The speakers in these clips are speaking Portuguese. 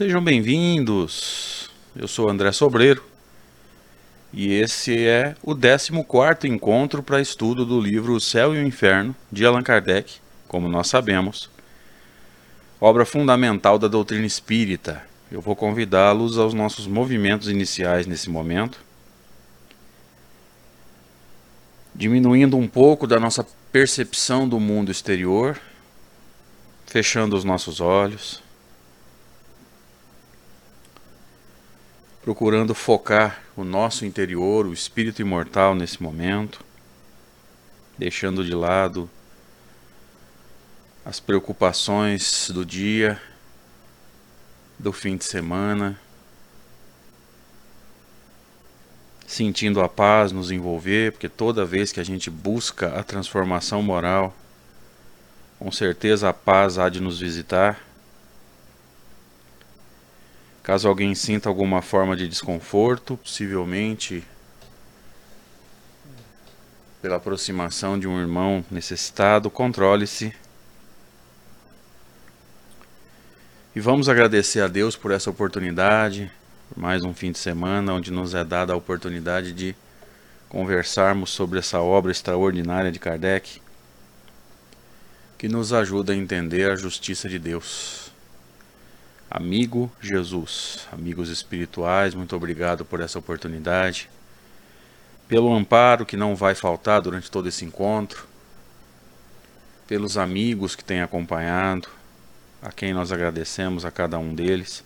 Sejam bem-vindos. Eu sou André Sobreiro e esse é o 14 encontro para estudo do livro O Céu e o Inferno de Allan Kardec, como nós sabemos, obra fundamental da doutrina espírita. Eu vou convidá-los aos nossos movimentos iniciais nesse momento, diminuindo um pouco da nossa percepção do mundo exterior, fechando os nossos olhos procurando focar o nosso interior, o espírito imortal nesse momento, deixando de lado as preocupações do dia, do fim de semana, sentindo a paz nos envolver, porque toda vez que a gente busca a transformação moral, com certeza a paz há de nos visitar. Caso alguém sinta alguma forma de desconforto, possivelmente pela aproximação de um irmão necessitado, controle-se. E vamos agradecer a Deus por essa oportunidade, por mais um fim de semana onde nos é dada a oportunidade de conversarmos sobre essa obra extraordinária de Kardec, que nos ajuda a entender a justiça de Deus. Amigo Jesus, amigos espirituais, muito obrigado por essa oportunidade, pelo amparo que não vai faltar durante todo esse encontro, pelos amigos que têm acompanhado, a quem nós agradecemos a cada um deles,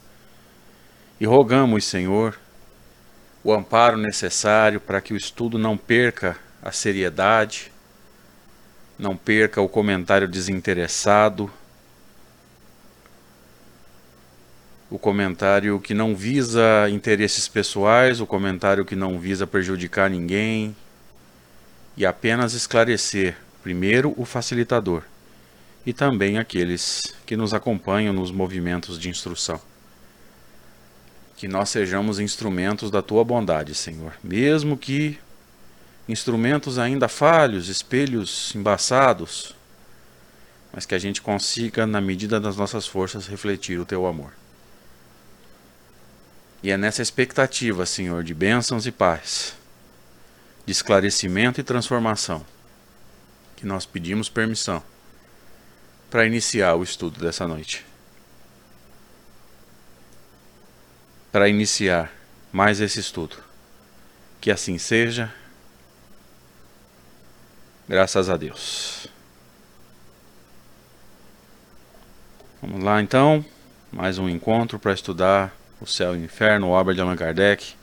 e rogamos, Senhor, o amparo necessário para que o estudo não perca a seriedade, não perca o comentário desinteressado o comentário que não visa interesses pessoais, o comentário que não visa prejudicar ninguém e apenas esclarecer, primeiro, o facilitador e também aqueles que nos acompanham nos movimentos de instrução. Que nós sejamos instrumentos da tua bondade, Senhor, mesmo que instrumentos ainda falhos, espelhos embaçados, mas que a gente consiga, na medida das nossas forças, refletir o teu amor. E é nessa expectativa, Senhor, de bênçãos e paz, de esclarecimento e transformação, que nós pedimos permissão para iniciar o estudo dessa noite. Para iniciar mais esse estudo. Que assim seja. Graças a Deus. Vamos lá então, mais um encontro para estudar o Céu e o Inferno, obra de Allan Kardec.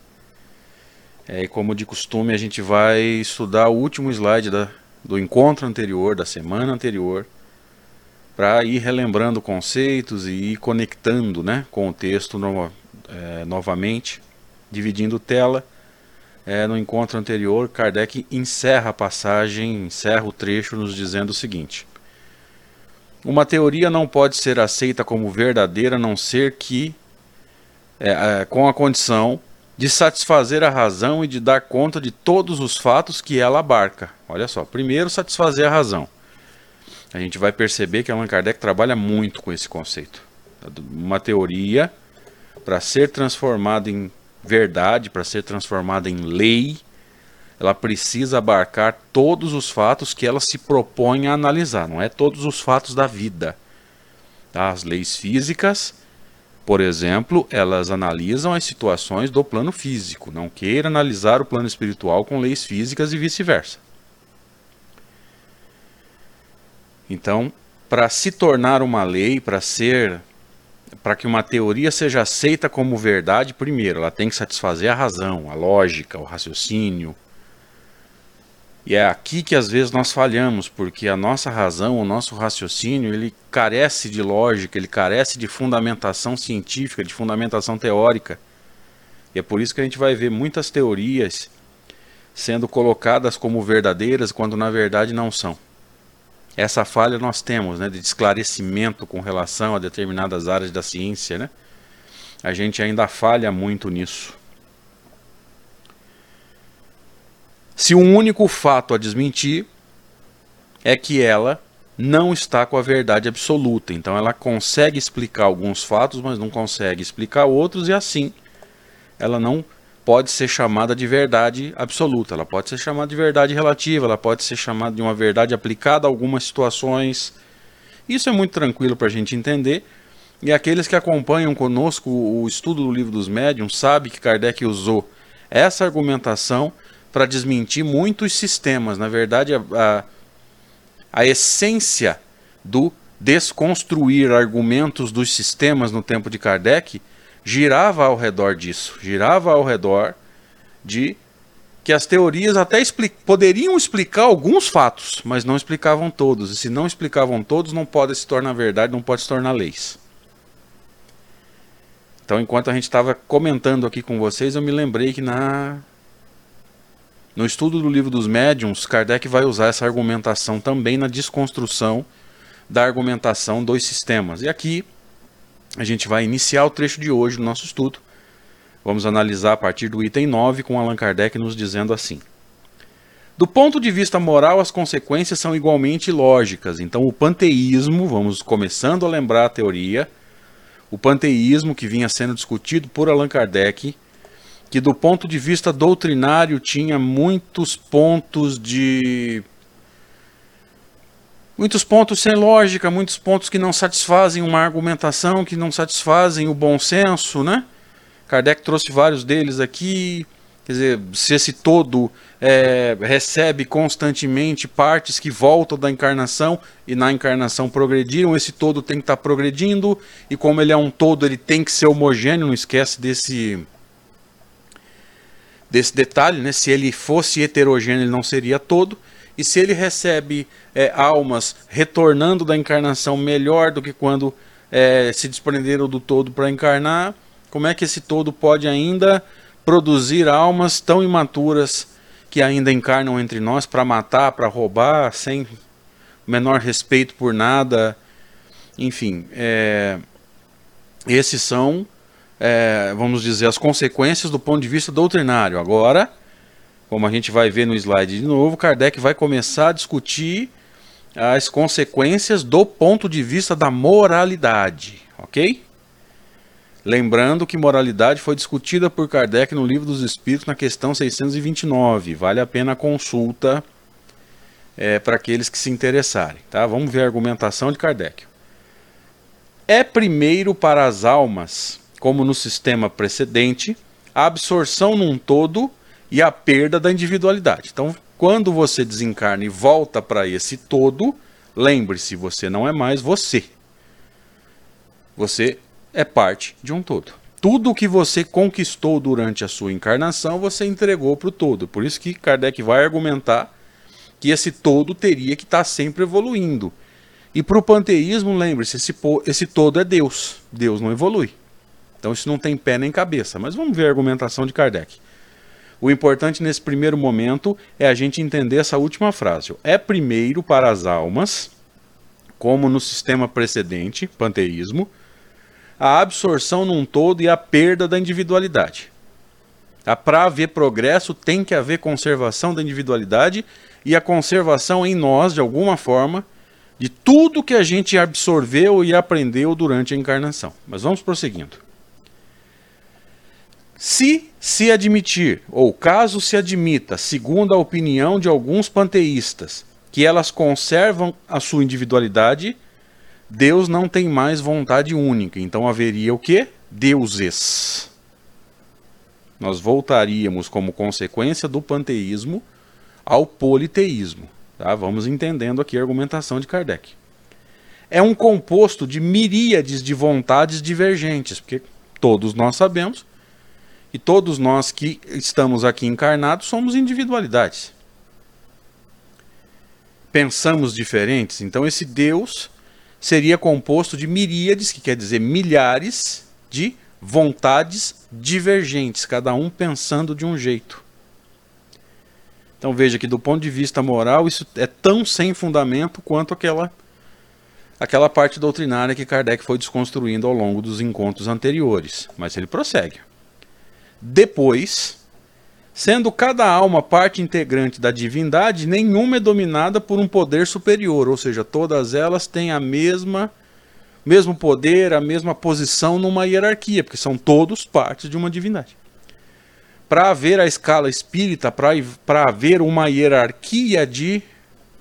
É, e como de costume, a gente vai estudar o último slide da, do encontro anterior, da semana anterior, para ir relembrando conceitos e ir conectando né, com o texto no, é, novamente, dividindo tela. É, no encontro anterior, Kardec encerra a passagem, encerra o trecho nos dizendo o seguinte: Uma teoria não pode ser aceita como verdadeira a não ser que é, é, com a condição de satisfazer a razão e de dar conta de todos os fatos que ela abarca. Olha só, primeiro satisfazer a razão. A gente vai perceber que Allan Kardec trabalha muito com esse conceito. Uma teoria, para ser transformada em verdade, para ser transformada em lei, ela precisa abarcar todos os fatos que ela se propõe a analisar, não é todos os fatos da vida. Tá? As leis físicas por exemplo, elas analisam as situações do plano físico, não queira analisar o plano espiritual com leis físicas e vice-versa. Então, para se tornar uma lei, para ser para que uma teoria seja aceita como verdade, primeiro, ela tem que satisfazer a razão, a lógica, o raciocínio, e é aqui que às vezes nós falhamos, porque a nossa razão, o nosso raciocínio, ele carece de lógica, ele carece de fundamentação científica, de fundamentação teórica. E é por isso que a gente vai ver muitas teorias sendo colocadas como verdadeiras quando na verdade não são. Essa falha nós temos, né, de esclarecimento com relação a determinadas áreas da ciência, né? A gente ainda falha muito nisso. Se um único fato a desmentir é que ela não está com a verdade absoluta. Então ela consegue explicar alguns fatos, mas não consegue explicar outros, e assim ela não pode ser chamada de verdade absoluta. Ela pode ser chamada de verdade relativa, ela pode ser chamada de uma verdade aplicada a algumas situações. Isso é muito tranquilo para a gente entender. E aqueles que acompanham conosco o estudo do livro dos médiuns sabem que Kardec usou essa argumentação para desmentir muitos sistemas. Na verdade, a, a, a essência do desconstruir argumentos dos sistemas no tempo de Kardec girava ao redor disso, girava ao redor de que as teorias até expli poderiam explicar alguns fatos, mas não explicavam todos. E se não explicavam todos, não pode se tornar verdade, não pode se tornar leis. Então, enquanto a gente estava comentando aqui com vocês, eu me lembrei que na no estudo do livro dos médiuns, Kardec vai usar essa argumentação também na desconstrução da argumentação dos sistemas. E aqui a gente vai iniciar o trecho de hoje do nosso estudo. Vamos analisar a partir do item 9 com Allan Kardec nos dizendo assim: Do ponto de vista moral, as consequências são igualmente lógicas. Então, o panteísmo, vamos começando a lembrar a teoria, o panteísmo que vinha sendo discutido por Allan Kardec, que do ponto de vista doutrinário tinha muitos pontos de muitos pontos sem lógica, muitos pontos que não satisfazem uma argumentação, que não satisfazem o bom senso, né? Kardec trouxe vários deles aqui. Quer dizer, se esse todo é, recebe constantemente partes que voltam da encarnação e na encarnação progrediram, esse todo tem que estar tá progredindo, e como ele é um todo, ele tem que ser homogêneo, não esquece desse, desse detalhe, né? Se ele fosse heterogêneo, ele não seria todo. E se ele recebe é, almas retornando da encarnação melhor do que quando é, se desprenderam do todo para encarnar, como é que esse todo pode ainda produzir almas tão imaturas que ainda encarnam entre nós para matar, para roubar, sem menor respeito por nada? Enfim, é, esses são, é, vamos dizer, as consequências do ponto de vista doutrinário. Agora, como a gente vai ver no slide de novo, Kardec vai começar a discutir as consequências do ponto de vista da moralidade, ok? Lembrando que moralidade foi discutida por Kardec no Livro dos Espíritos na questão 629. Vale a pena a consulta é, para aqueles que se interessarem. Tá? Vamos ver a argumentação de Kardec. É primeiro para as almas, como no sistema precedente, a absorção num todo e a perda da individualidade. Então, quando você desencarna e volta para esse todo, lembre-se, você não é mais você. Você é parte de um todo. Tudo que você conquistou durante a sua encarnação, você entregou para o todo. Por isso que Kardec vai argumentar que esse todo teria que estar tá sempre evoluindo. E para o panteísmo, lembre-se, esse, esse todo é Deus. Deus não evolui. Então isso não tem pé nem cabeça. Mas vamos ver a argumentação de Kardec. O importante nesse primeiro momento é a gente entender essa última frase. É primeiro para as almas, como no sistema precedente, panteísmo, a absorção num todo e a perda da individualidade. Para haver progresso, tem que haver conservação da individualidade e a conservação em nós, de alguma forma, de tudo que a gente absorveu e aprendeu durante a encarnação. Mas vamos prosseguindo. Se se admitir, ou caso se admita, segundo a opinião de alguns panteístas, que elas conservam a sua individualidade, Deus não tem mais vontade única. Então haveria o que? Deuses. Nós voltaríamos como consequência do panteísmo ao politeísmo. Tá? Vamos entendendo aqui a argumentação de Kardec. É um composto de miríades de vontades divergentes, porque todos nós sabemos e todos nós que estamos aqui encarnados somos individualidades. Pensamos diferentes, então esse Deus seria composto de miríades, que quer dizer milhares, de vontades divergentes, cada um pensando de um jeito. Então veja que do ponto de vista moral isso é tão sem fundamento quanto aquela aquela parte doutrinária que Kardec foi desconstruindo ao longo dos encontros anteriores, mas ele prossegue. Depois, Sendo cada alma parte integrante da divindade, nenhuma é dominada por um poder superior, ou seja, todas elas têm a mesma mesmo poder, a mesma posição numa hierarquia, porque são todos partes de uma divindade. Para haver a escala espírita, para haver uma hierarquia de,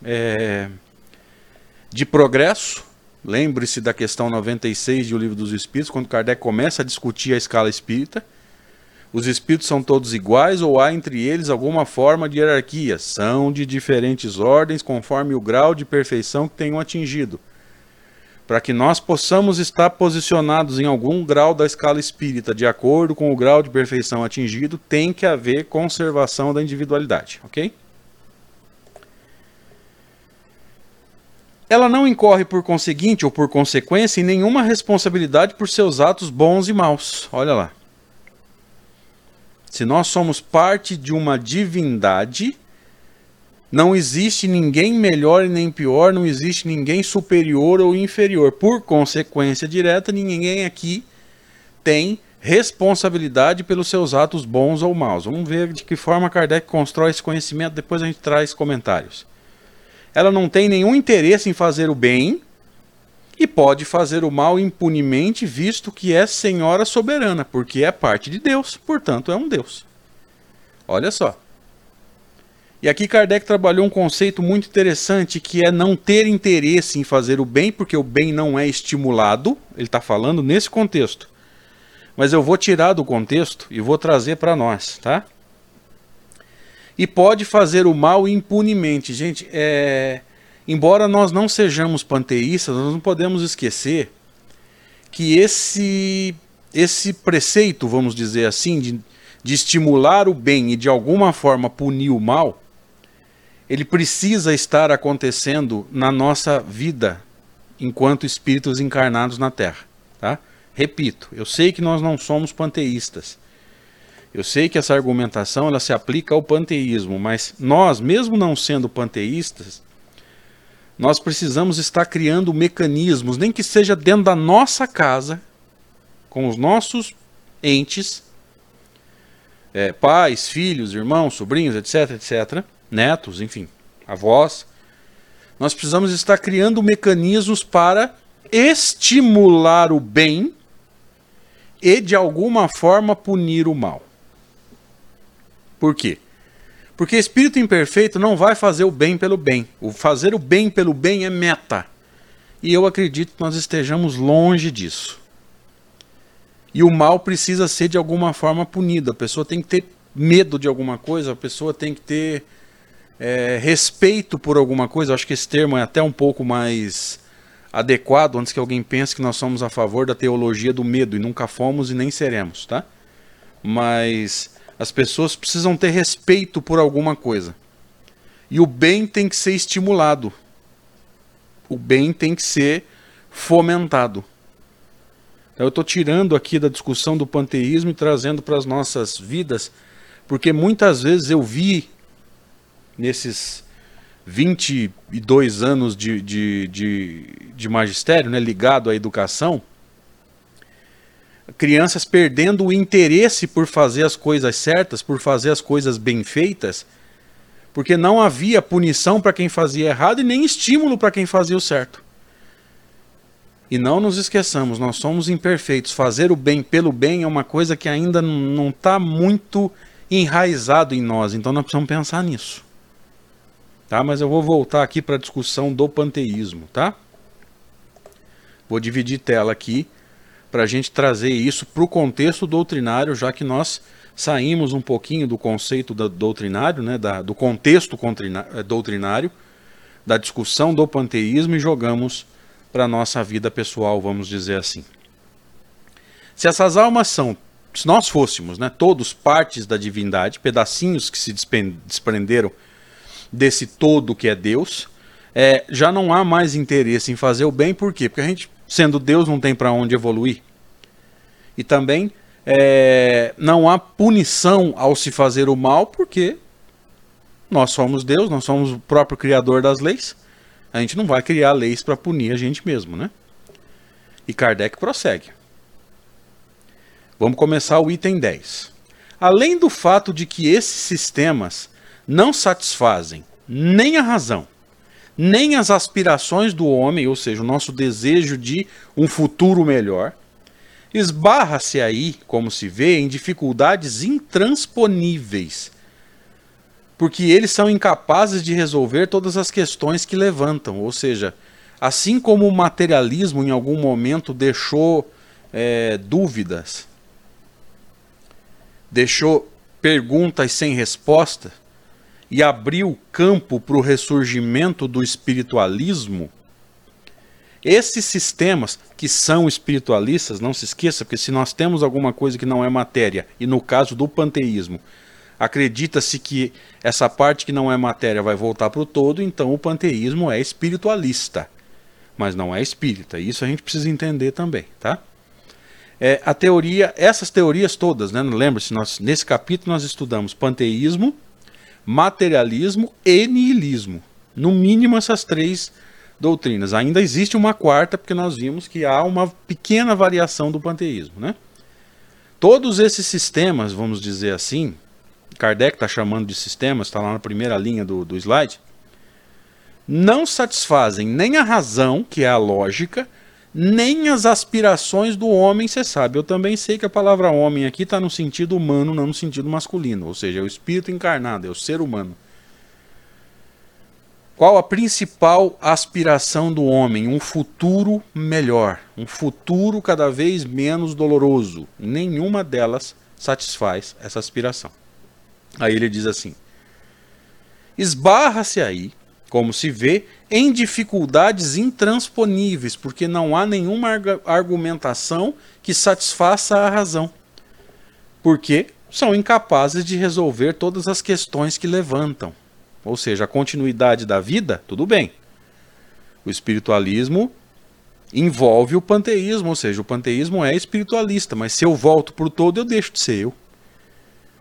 é, de progresso, lembre-se da questão 96 do Livro dos Espíritos, quando Kardec começa a discutir a escala espírita. Os espíritos são todos iguais ou há entre eles alguma forma de hierarquia? São de diferentes ordens conforme o grau de perfeição que tenham atingido para que nós possamos estar posicionados em algum grau da escala espírita, de acordo com o grau de perfeição atingido, tem que haver conservação da individualidade, ok? Ela não incorre por conseguinte ou por consequência em nenhuma responsabilidade por seus atos bons e maus. Olha lá. Se nós somos parte de uma divindade, não existe ninguém melhor e nem pior, não existe ninguém superior ou inferior. Por consequência direta, ninguém aqui tem responsabilidade pelos seus atos bons ou maus. Vamos ver de que forma Kardec constrói esse conhecimento, depois a gente traz comentários. Ela não tem nenhum interesse em fazer o bem e pode fazer o mal impunemente, visto que é senhora soberana, porque é parte de Deus, portanto é um Deus. Olha só. E aqui Kardec trabalhou um conceito muito interessante que é não ter interesse em fazer o bem, porque o bem não é estimulado. Ele está falando nesse contexto. Mas eu vou tirar do contexto e vou trazer para nós, tá? E pode fazer o mal impunemente. Gente, é... embora nós não sejamos panteístas, nós não podemos esquecer que esse, esse preceito, vamos dizer assim, de, de estimular o bem e de alguma forma punir o mal, ele precisa estar acontecendo na nossa vida enquanto espíritos encarnados na Terra, tá? Repito, eu sei que nós não somos panteístas. Eu sei que essa argumentação ela se aplica ao panteísmo, mas nós, mesmo não sendo panteístas, nós precisamos estar criando mecanismos, nem que seja dentro da nossa casa, com os nossos entes, é, pais, filhos, irmãos, sobrinhos, etc, etc, netos, enfim, avós, nós precisamos estar criando mecanismos para estimular o bem e de alguma forma punir o mal. Por quê? Porque espírito imperfeito não vai fazer o bem pelo bem. O fazer o bem pelo bem é meta. E eu acredito que nós estejamos longe disso. E o mal precisa ser de alguma forma punido. A pessoa tem que ter medo de alguma coisa, a pessoa tem que ter é, respeito por alguma coisa, acho que esse termo é até um pouco mais adequado antes que alguém pense que nós somos a favor da teologia do medo e nunca fomos e nem seremos, tá? Mas as pessoas precisam ter respeito por alguma coisa. E o bem tem que ser estimulado. O bem tem que ser fomentado. Então eu estou tirando aqui da discussão do panteísmo e trazendo para as nossas vidas, porque muitas vezes eu vi nesses 22 anos de, de, de, de magistério, né, ligado à educação, crianças perdendo o interesse por fazer as coisas certas, por fazer as coisas bem feitas, porque não havia punição para quem fazia errado e nem estímulo para quem fazia o certo. E não nos esqueçamos, nós somos imperfeitos. Fazer o bem pelo bem é uma coisa que ainda não está muito enraizado em nós, então nós precisamos pensar nisso. Tá? Mas eu vou voltar aqui para a discussão do panteísmo, tá? Vou dividir tela aqui para a gente trazer isso para o contexto doutrinário, já que nós saímos um pouquinho do conceito do doutrinário, né, da, do contexto eh, doutrinário, da discussão do panteísmo e jogamos para a nossa vida pessoal, vamos dizer assim. Se essas almas são, se nós fôssemos, né, todos partes da divindade, pedacinhos que se desprenderam desse todo que é Deus, é, já não há mais interesse em fazer o bem, por quê? Porque a gente, sendo Deus, não tem para onde evoluir. E também é, não há punição ao se fazer o mal, porque nós somos Deus, nós somos o próprio criador das leis. A gente não vai criar leis para punir a gente mesmo, né? E Kardec prossegue. Vamos começar o item 10. além do fato de que esses sistemas não satisfazem nem a razão, nem as aspirações do homem, ou seja, o nosso desejo de um futuro melhor, esbarra-se aí, como se vê, em dificuldades intransponíveis, porque eles são incapazes de resolver todas as questões que levantam, ou seja, assim como o materialismo em algum momento deixou é, dúvidas, deixou perguntas sem resposta e abriu campo para o ressurgimento do espiritualismo, esses sistemas que são espiritualistas, não se esqueça, porque se nós temos alguma coisa que não é matéria, e no caso do panteísmo, acredita-se que essa parte que não é matéria vai voltar para o todo, então o panteísmo é espiritualista, mas não é espírita. Isso a gente precisa entender também, tá? É, a teoria, essas teorias todas, né? Lembre-se, nós nesse capítulo nós estudamos panteísmo, materialismo e niilismo. No mínimo essas três doutrinas. Ainda existe uma quarta, porque nós vimos que há uma pequena variação do panteísmo, né? Todos esses sistemas, vamos dizer assim, Kardec está chamando de sistemas, está lá na primeira linha do, do slide, não satisfazem nem a razão, que é a lógica, nem as aspirações do homem, você sabe. Eu também sei que a palavra homem aqui está no sentido humano, não no sentido masculino, ou seja, é o espírito encarnado, é o ser humano. Qual a principal aspiração do homem? Um futuro melhor, um futuro cada vez menos doloroso. Nenhuma delas satisfaz essa aspiração. Aí ele diz assim: esbarra-se aí, como se vê, em dificuldades intransponíveis, porque não há nenhuma argumentação que satisfaça a razão. Porque são incapazes de resolver todas as questões que levantam. Ou seja, a continuidade da vida, tudo bem. O espiritualismo envolve o panteísmo, ou seja, o panteísmo é espiritualista, mas se eu volto para o todo, eu deixo de ser eu.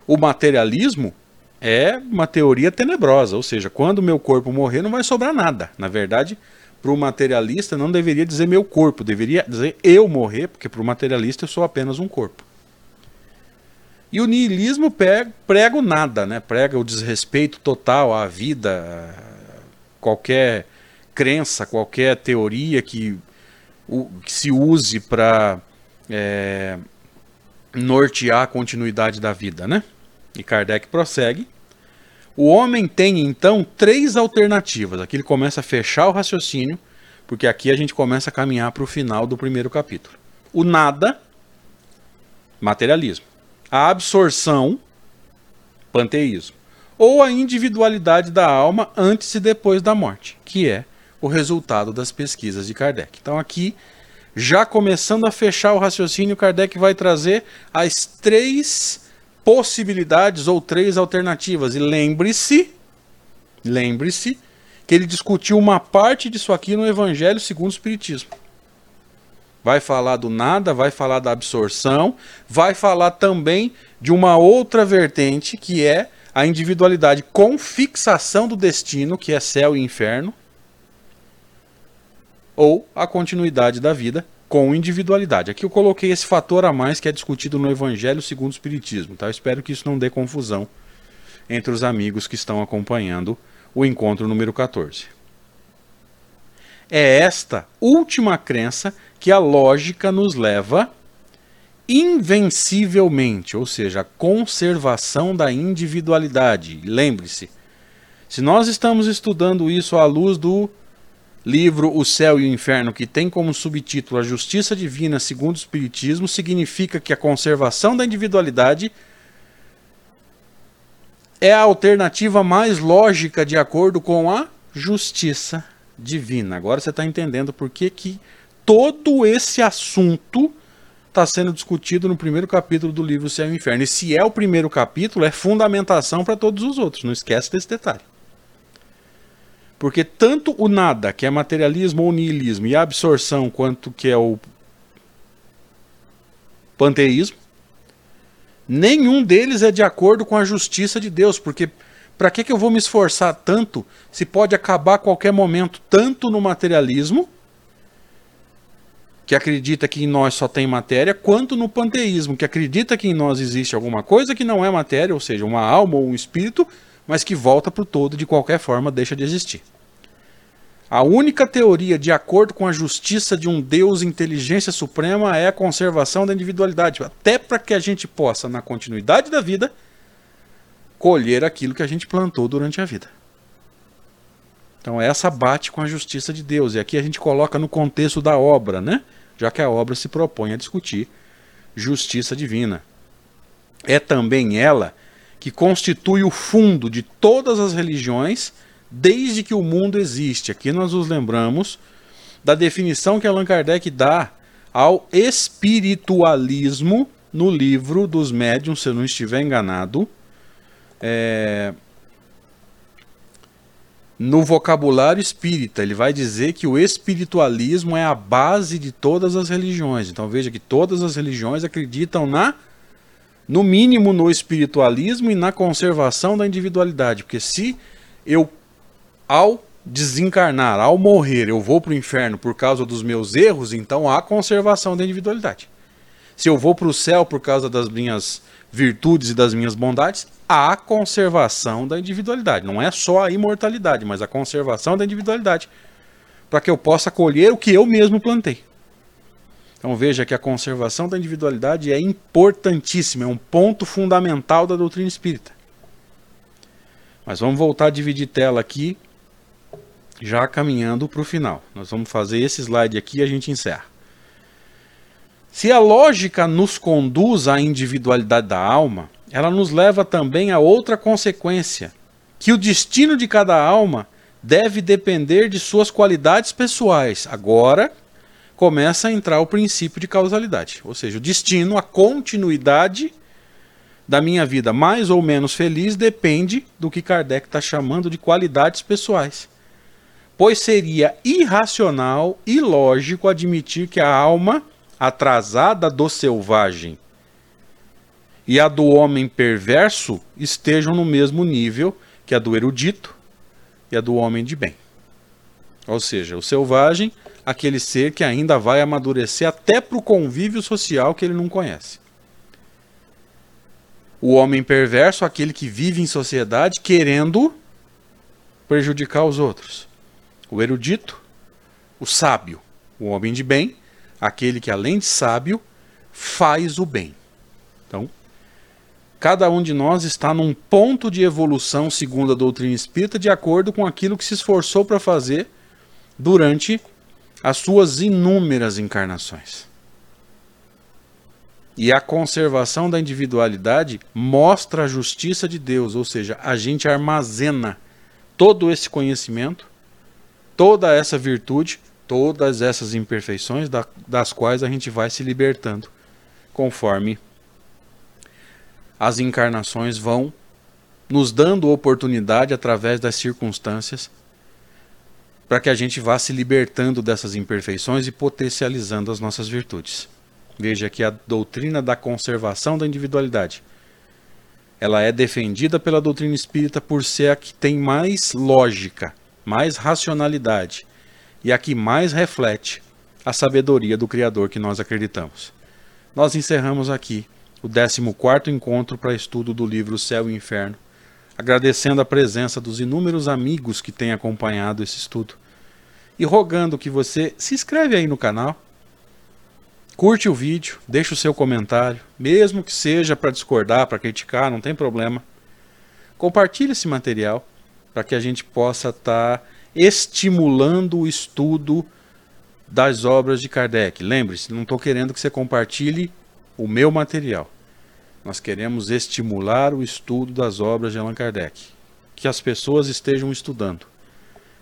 O materialismo é uma teoria tenebrosa, ou seja, quando meu corpo morrer não vai sobrar nada. Na verdade, para o materialista não deveria dizer meu corpo, deveria dizer eu morrer, porque para o materialista eu sou apenas um corpo. E o niilismo prega o nada, né? prega o desrespeito total à vida, qualquer crença, qualquer teoria que, que se use para é, nortear a continuidade da vida. Né? E Kardec prossegue. O homem tem então três alternativas. Aqui ele começa a fechar o raciocínio, porque aqui a gente começa a caminhar para o final do primeiro capítulo. O nada, materialismo. A absorção, panteísmo. Ou a individualidade da alma antes e depois da morte, que é o resultado das pesquisas de Kardec. Então aqui, já começando a fechar o raciocínio, Kardec vai trazer as três possibilidades ou três alternativas. E lembre-se, lembre-se que ele discutiu uma parte disso aqui no Evangelho segundo o Espiritismo. Vai falar do nada, vai falar da absorção, vai falar também de uma outra vertente que é a individualidade com fixação do destino, que é céu e inferno, ou a continuidade da vida, com individualidade. Aqui eu coloquei esse fator a mais que é discutido no Evangelho segundo o Espiritismo. Tá? Eu espero que isso não dê confusão entre os amigos que estão acompanhando o encontro número 14. É esta última crença que a lógica nos leva invencivelmente, ou seja, a conservação da individualidade. Lembre-se, se nós estamos estudando isso à luz do livro O Céu e o Inferno, que tem como subtítulo A Justiça Divina segundo o Espiritismo, significa que a conservação da individualidade é a alternativa mais lógica de acordo com a justiça divina. Agora você está entendendo por que, que todo esse assunto está sendo discutido no primeiro capítulo do livro Céu e Inferno. E se é o primeiro capítulo, é fundamentação para todos os outros. Não esquece desse detalhe. Porque tanto o nada, que é materialismo ou niilismo, e a absorção, quanto que é o panteísmo, nenhum deles é de acordo com a justiça de Deus, porque para que, que eu vou me esforçar tanto se pode acabar a qualquer momento, tanto no materialismo, que acredita que em nós só tem matéria, quanto no panteísmo, que acredita que em nós existe alguma coisa que não é matéria, ou seja, uma alma ou um espírito, mas que volta para o todo de qualquer forma deixa de existir. A única teoria de acordo com a justiça de um Deus inteligência suprema é a conservação da individualidade, até para que a gente possa, na continuidade da vida, colher aquilo que a gente plantou durante a vida. Então essa bate com a justiça de Deus. E aqui a gente coloca no contexto da obra, né? Já que a obra se propõe a discutir justiça divina. É também ela que constitui o fundo de todas as religiões desde que o mundo existe. Aqui nós nos lembramos da definição que Allan Kardec dá ao espiritualismo no livro dos médiuns, se eu não estiver enganado. É... No vocabulário espírita, ele vai dizer que o espiritualismo é a base de todas as religiões. Então veja que todas as religiões acreditam na, no mínimo, no espiritualismo e na conservação da individualidade. Porque se eu ao desencarnar, ao morrer, eu vou para o inferno por causa dos meus erros, então há conservação da individualidade. Se eu vou para o céu por causa das minhas virtudes e das minhas bondades, há conservação da individualidade. Não é só a imortalidade, mas a conservação da individualidade. Para que eu possa colher o que eu mesmo plantei. Então veja que a conservação da individualidade é importantíssima, é um ponto fundamental da doutrina espírita. Mas vamos voltar a dividir tela aqui já caminhando para o final. Nós vamos fazer esse slide aqui e a gente encerra. Se a lógica nos conduz à individualidade da alma, ela nos leva também a outra consequência, que o destino de cada alma deve depender de suas qualidades pessoais. Agora começa a entrar o princípio de causalidade, ou seja, o destino, a continuidade da minha vida mais ou menos feliz depende do que Kardec está chamando de qualidades pessoais pois seria irracional e lógico admitir que a alma atrasada do selvagem e a do homem perverso estejam no mesmo nível que a do erudito e a do homem de bem. Ou seja, o selvagem, aquele ser que ainda vai amadurecer até para o convívio social que ele não conhece. O homem perverso, aquele que vive em sociedade querendo prejudicar os outros o erudito, o sábio, o homem de bem, aquele que além de sábio faz o bem. Então, cada um de nós está num ponto de evolução segundo a doutrina espírita, de acordo com aquilo que se esforçou para fazer durante as suas inúmeras encarnações. E a conservação da individualidade mostra a justiça de Deus, ou seja, a gente armazena todo esse conhecimento toda essa virtude, todas essas imperfeições da, das quais a gente vai se libertando conforme as encarnações vão nos dando oportunidade através das circunstâncias para que a gente vá se libertando dessas imperfeições e potencializando as nossas virtudes. Veja que a doutrina da conservação da individualidade ela é defendida pela doutrina espírita por ser a que tem mais lógica mais racionalidade e a que mais reflete a sabedoria do Criador que nós acreditamos. Nós encerramos aqui o 14 encontro para estudo do livro Céu e Inferno, agradecendo a presença dos inúmeros amigos que têm acompanhado esse estudo e rogando que você se inscreve aí no canal, curte o vídeo, deixe o seu comentário, mesmo que seja para discordar, para criticar, não tem problema. Compartilhe esse material para que a gente possa estar tá estimulando o estudo das obras de Kardec. Lembre-se, não estou querendo que você compartilhe o meu material. Nós queremos estimular o estudo das obras de Allan Kardec. Que as pessoas estejam estudando.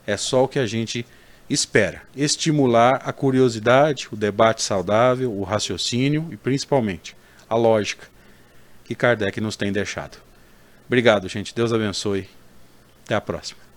É só o que a gente espera. Estimular a curiosidade, o debate saudável, o raciocínio e principalmente a lógica que Kardec nos tem deixado. Obrigado, gente. Deus abençoe. Até a próxima.